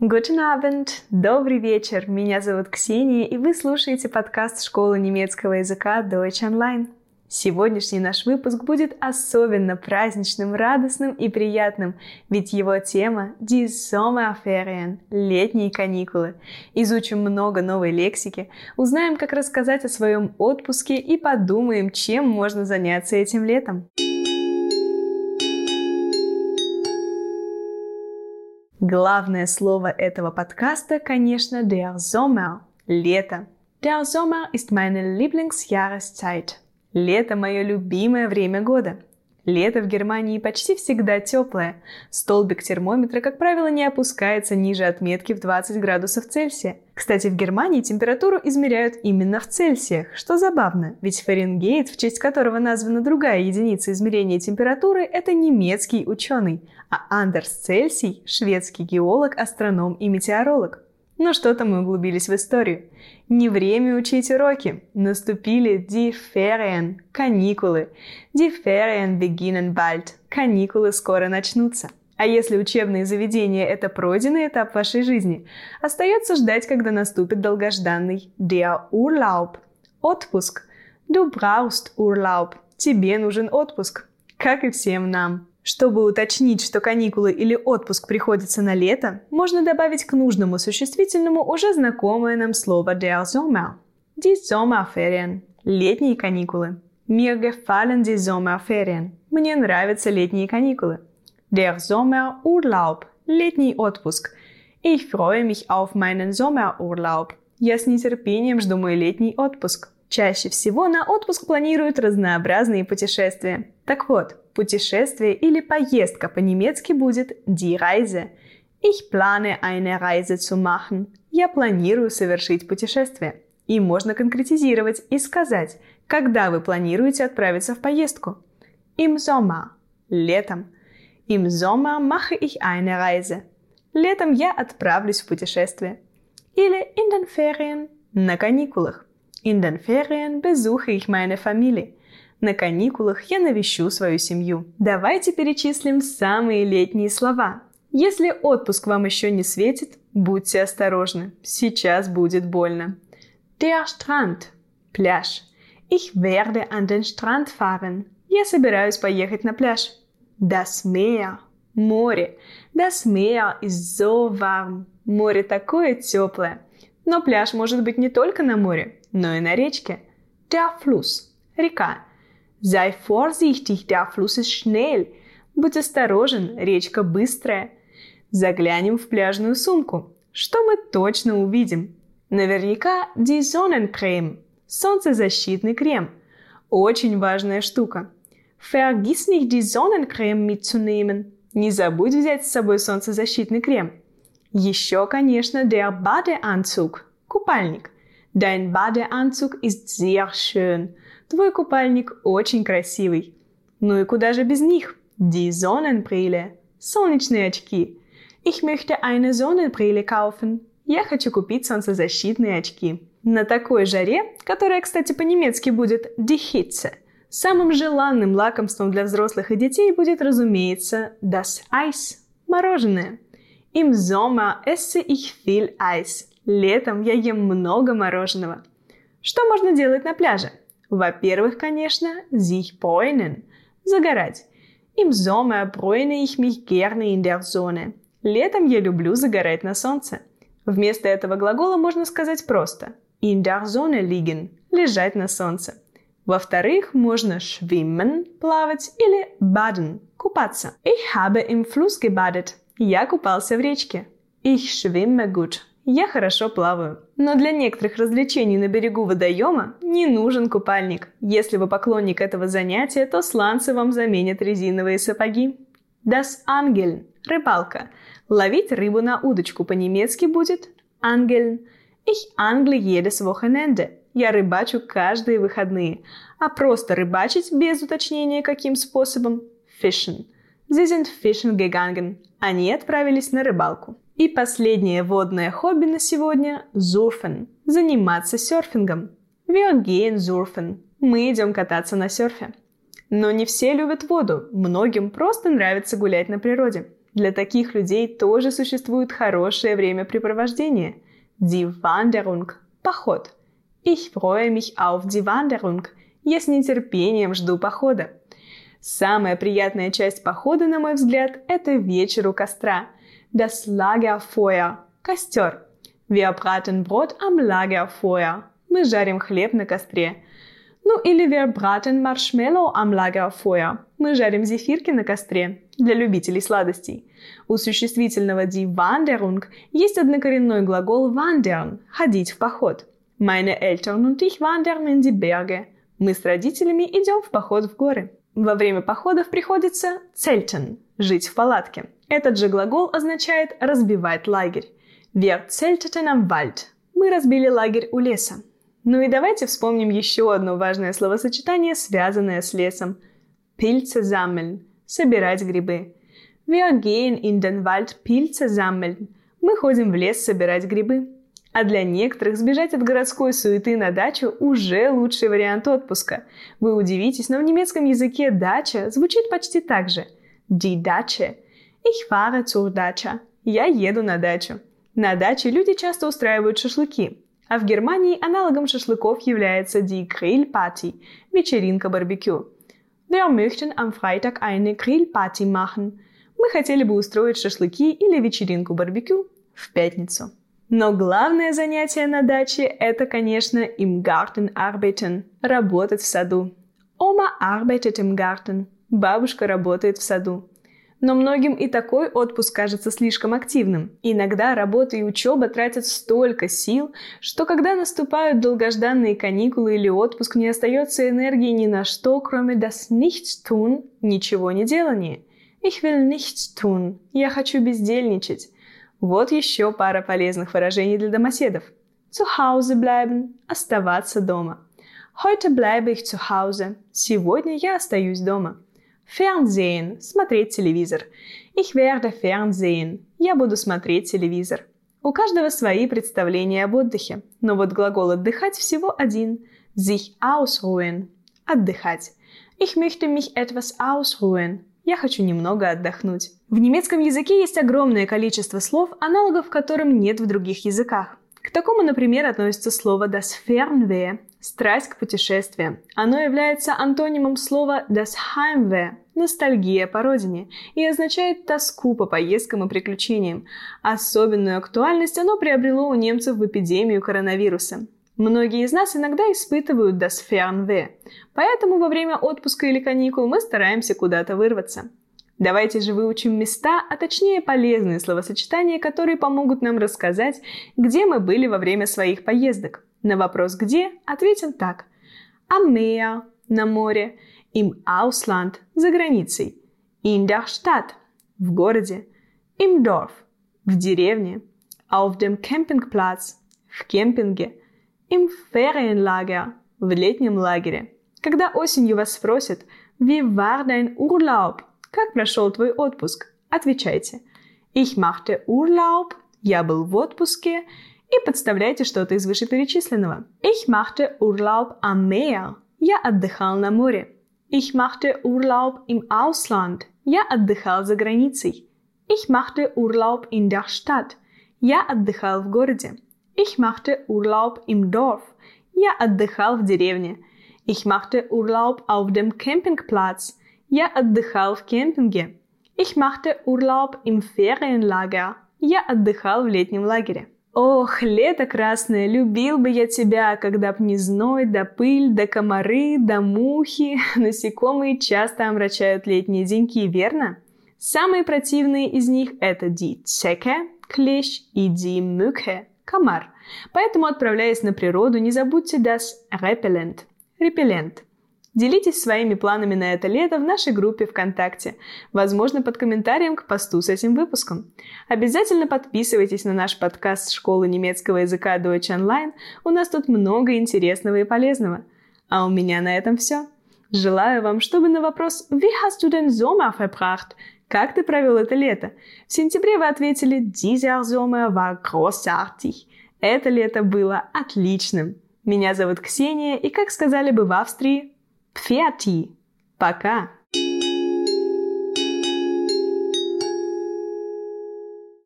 Guten Abend, добрый вечер. Меня зовут Ксения, и вы слушаете подкаст школы немецкого языка Deutsch Online. Сегодняшний наш выпуск будет особенно праздничным, радостным и приятным, ведь его тема Die Sommerferien – летние каникулы. Изучим много новой лексики, узнаем, как рассказать о своем отпуске и подумаем, чем можно заняться этим летом. Главное слово этого подкаста, конечно, der Sommer – лето. Der Sommer ist meine Lieblingsjahreszeit. Лето – мое любимое время года. Лето в Германии почти всегда теплое. Столбик термометра, как правило, не опускается ниже отметки в 20 градусов Цельсия. Кстати, в Германии температуру измеряют именно в Цельсиях, что забавно, ведь Фаренгейт, в честь которого названа другая единица измерения температуры, это немецкий ученый, а Андерс Цельсий – шведский геолог, астроном и метеоролог. Но что-то мы углубились в историю. Не время учить уроки. Наступили die Ferien, каникулы. Die Ferien beginnen bald. Каникулы скоро начнутся. А если учебные заведения – это пройденный этап вашей жизни, остается ждать, когда наступит долгожданный der Urlaub – отпуск. Du brauchst Urlaub – тебе нужен отпуск, как и всем нам. Чтобы уточнить, что каникулы или отпуск приходится на лето, можно добавить к нужному существительному уже знакомое нам слово der Sommer. Die Sommerferien – летние каникулы. Mir gefallen die Sommerferien – мне нравятся летние каникулы. Der Sommerurlaub – летний отпуск. Ich freue mich auf meinen Sommerurlaub. Я с нетерпением жду мой летний отпуск. Чаще всего на отпуск планируют разнообразные путешествия. Так вот, путешествие или поездка по-немецки будет die Reise. Ich plane eine Reise zu machen. Я планирую совершить путешествие. И можно конкретизировать и сказать, когда вы планируете отправиться в поездку. Im Sommer. Летом. Im Sommer mache ich eine Reise. Летом я отправлюсь в путешествие. Или in den Ferien. На каникулах. In den Ferien besuche ich meine Familie. На каникулах я навещу свою семью. Давайте перечислим самые летние слова. Если отпуск вам еще не светит, будьте осторожны. Сейчас будет больно. Der Strand. Пляж. Ich werde an den Strand fahren. Я собираюсь поехать на пляж. Das Meer. Море. Das Meer ist so warm. Море такое теплое. Но пляж может быть не только на море но и на речке. Der Fluss – река. Sei vorsichtig, der Fluss ist schnell. Будь осторожен, речка быстрая. Заглянем в пляжную сумку. Что мы точно увидим? Наверняка die Sonnencreme – солнцезащитный крем. Очень важная штука. Vergiss nicht die Sonnencreme mitzunehmen. Не забудь взять с собой солнцезащитный крем. Еще, конечно, der Badeanzug – купальник – Dein Badeanzug ist sehr schön. Твой купальник очень красивый. Ну и куда же без них? Die Sonnenbrille. Солнечные очки. Ich möchte eine Sonnenbrille kaufen. Я хочу купить солнцезащитные очки. На такой жаре, которая, кстати, по-немецки будет die Hitze, самым желанным лакомством для взрослых и детей будет, разумеется, das Eis – мороженое. Im Sommer esse ich viel Eis. Летом я ем много мороженого. Что можно делать на пляже? Во-первых, конечно, sich bräunen – загорать. Im Sommer bräune ich mich gerne in der Sonne. Летом я люблю загорать на солнце. Вместо этого глагола можно сказать просто in der Sonne liegen – лежать на солнце. Во-вторых, можно schwimmen – плавать или baden – купаться. Ich habe im Fluss gebadet. Я купался в речке. Ich schwimme gut. Я хорошо плаваю. Но для некоторых развлечений на берегу водоема не нужен купальник. Если вы поклонник этого занятия, то сланцы вам заменят резиновые сапоги. Das Angeln – рыбалка. Ловить рыбу на удочку по-немецки будет Angeln. Ich angle jedes Wochenende. Я рыбачу каждые выходные. А просто рыбачить без уточнения каким способом – Fischen. Fischen gegangen. Они отправились на рыбалку. И последнее водное хобби на сегодня – зурфен – заниматься серфингом. Wir gehen surfen – мы идем кататься на серфе. Но не все любят воду, многим просто нравится гулять на природе. Для таких людей тоже существует хорошее времяпрепровождение. Die Wanderung – поход. Ich freue mich auf die Wanderung. Я с нетерпением жду похода. Самая приятная часть похода, на мой взгляд, это вечер у костра. Das Lagerfeuer – костер. Wir braten Brot am Lagerfeuer. Мы жарим хлеб на костре. Ну или wir braten Marshmallow am Lagerfeuer. Мы жарим зефирки на костре для любителей сладостей. У существительного die Wanderung есть однокоренной глагол wandern – ходить в поход. Meine Eltern und ich wandern in die Berge. Мы с родителями идем в поход в горы. Во время походов приходится zelten – жить в палатке. Этот же глагол означает разбивать лагерь. Wir zelteten am Wald. Мы разбили лагерь у леса. Ну и давайте вспомним еще одно важное словосочетание, связанное с лесом. Pilze sammeln – собирать грибы. Wir gehen in den Wald Pilze sammeln. Мы ходим в лес собирать грибы. А для некоторых сбежать от городской суеты на дачу уже лучший вариант отпуска. Вы удивитесь, но в немецком языке дача звучит почти так же. Die Dache. Ich fahre zur Dache. Я еду на дачу. На даче люди часто устраивают шашлыки. А в Германии аналогом шашлыков является die Grillparty – вечеринка барбекю. Wir möchten am Freitag eine Grillparty machen. Мы хотели бы устроить шашлыки или вечеринку барбекю в пятницу. Но главное занятие на даче – это, конечно, im Garten arbeiten – работать в саду. Oma arbeitet im Garten – бабушка работает в саду. Но многим и такой отпуск кажется слишком активным. Иногда работа и учеба тратят столько сил, что когда наступают долгожданные каникулы или отпуск, не остается энергии ни на что, кроме das Nichtstun – ничего не делания. Ich will nichts tun – я хочу бездельничать. Вот еще пара полезных выражений для домоседов. Zu Hause bleiben – оставаться дома. Heute bleibe ich zu Hause – сегодня я остаюсь дома. Fernsehen – смотреть телевизор. Ich werde Fernsehen – я буду смотреть телевизор. У каждого свои представления об отдыхе, но вот глагол «отдыхать» всего один – sich ausruhen – отдыхать. Ich möchte mich etwas ausruhen – я хочу немного отдохнуть. В немецком языке есть огромное количество слов, аналогов которым нет в других языках. К такому, например, относится слово das Fernweh – страсть к путешествиям. Оно является антонимом слова das Heimweh – ностальгия по родине и означает тоску по поездкам и приключениям. Особенную актуальность оно приобрело у немцев в эпидемию коронавируса. Многие из нас иногда испытывают das поэтому во время отпуска или каникул мы стараемся куда-то вырваться. Давайте же выучим места, а точнее полезные словосочетания, которые помогут нам рассказать, где мы были во время своих поездок. На вопрос «где» ответим так. Am Meer – на море, im Ausland – за границей, in der Stadt – в городе, im Dorf – в деревне, auf dem Campingplatz – в кемпинге, im Ferienlager – в летнем лагере. Когда осенью вас спросят «Wie war dein Urlaub?» Как прошел твой отпуск? Отвечайте. Ich machte Urlaub. Я был в отпуске. И подставляйте что-то из вышеперечисленного. Ich machte Urlaub am Meer. Я отдыхал на море. Ich machte Urlaub im Ausland. Я отдыхал за границей. Ich machte Urlaub in der Stadt. Я отдыхал в городе. Ich machte Urlaub im Dorf. Я отдыхал в деревне. Ich machte Urlaub auf dem Campingplatz. Я отдыхал в кемпинге. Ich machte Urlaub im Ferienlager. Я отдыхал в летнем лагере. Ох, лето красное, любил бы я тебя, когда б не зной, да пыль, да комары, да мухи. Насекомые часто омрачают летние деньки, верно? Самые противные из них это die Zecke, клещ, и die Mücke, комар. Поэтому, отправляясь на природу, не забудьте das Repellent, репеллент – Делитесь своими планами на это лето в нашей группе ВКонтакте, возможно, под комментарием к посту с этим выпуском. Обязательно подписывайтесь на наш подкаст Школы немецкого языка Deutsch Online, у нас тут много интересного и полезного. А у меня на этом все. Желаю вам, чтобы на вопрос «Wie hast du den Sommer verbracht?» Как ты провел это лето? В сентябре вы ответили «Dieser Sommer war großartig». Это лето было отличным. Меня зовут Ксения, и, как сказали бы в Австрии, Пфиати. Пока!